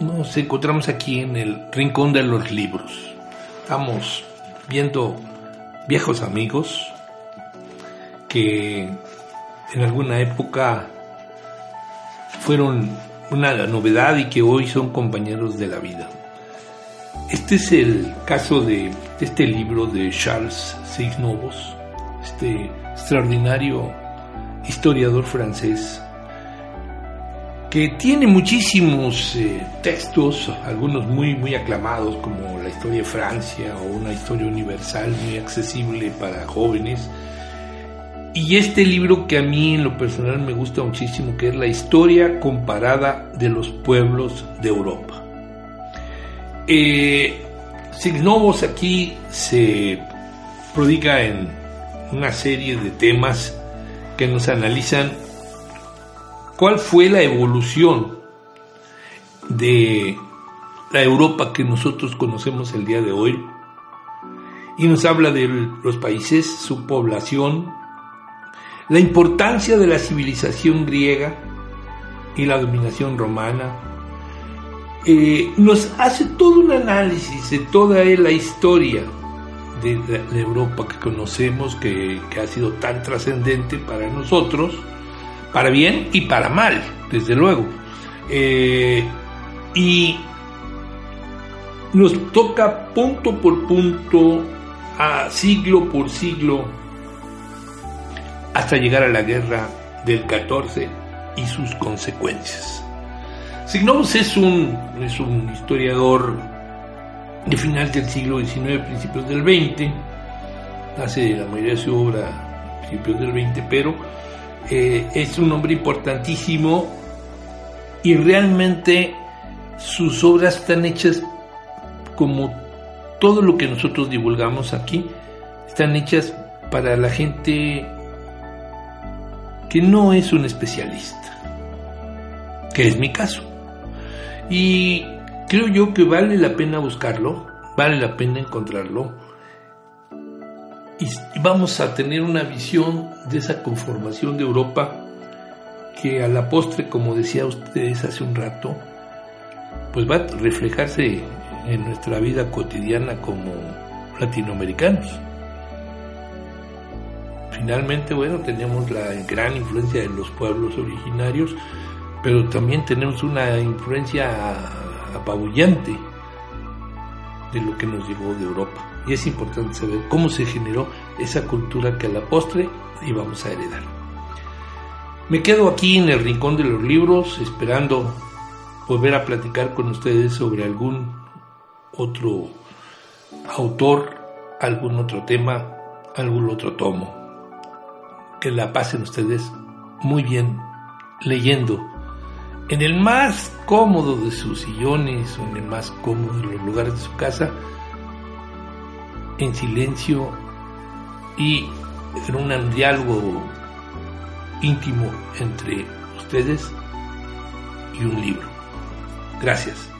Nos encontramos aquí en el Rincón de los Libros. Estamos viendo viejos amigos que en alguna época fueron una novedad y que hoy son compañeros de la vida. Este es el caso de este libro de Charles Seixnovos, este extraordinario historiador francés que tiene muchísimos eh, textos, algunos muy, muy aclamados, como la historia de Francia o una historia universal muy accesible para jóvenes. Y este libro que a mí en lo personal me gusta muchísimo, que es la historia comparada de los pueblos de Europa. Eh, Signovos aquí se prodiga en una serie de temas que nos analizan cuál fue la evolución de la Europa que nosotros conocemos el día de hoy. Y nos habla de los países, su población, la importancia de la civilización griega y la dominación romana. Eh, nos hace todo un análisis de toda la historia de la, Europa que conocemos, que, que ha sido tan trascendente para nosotros para bien y para mal, desde luego. Eh, y nos toca punto por punto, a siglo por siglo, hasta llegar a la guerra del 14 y sus consecuencias. Signovos es un, es un historiador de final del siglo XIX, principios del XX, hace la mayoría de su obra principios del XX, pero eh, es un hombre importantísimo y realmente sus obras están hechas como todo lo que nosotros divulgamos aquí, están hechas para la gente que no es un especialista, que es mi caso. Y creo yo que vale la pena buscarlo, vale la pena encontrarlo y vamos a tener una visión de esa conformación de Europa que a la postre, como decía ustedes hace un rato, pues va a reflejarse en nuestra vida cotidiana como latinoamericanos. Finalmente, bueno, tenemos la gran influencia de los pueblos originarios, pero también tenemos una influencia apabullante de lo que nos llegó de Europa. Y es importante saber cómo se generó esa cultura que a la postre íbamos a heredar. Me quedo aquí en el rincón de los libros esperando volver a platicar con ustedes sobre algún otro autor, algún otro tema, algún otro tomo. Que la pasen ustedes muy bien leyendo en el más cómodo de sus sillones o en el más cómodo de los lugares de su casa, en silencio y en un diálogo íntimo entre ustedes y un libro. Gracias.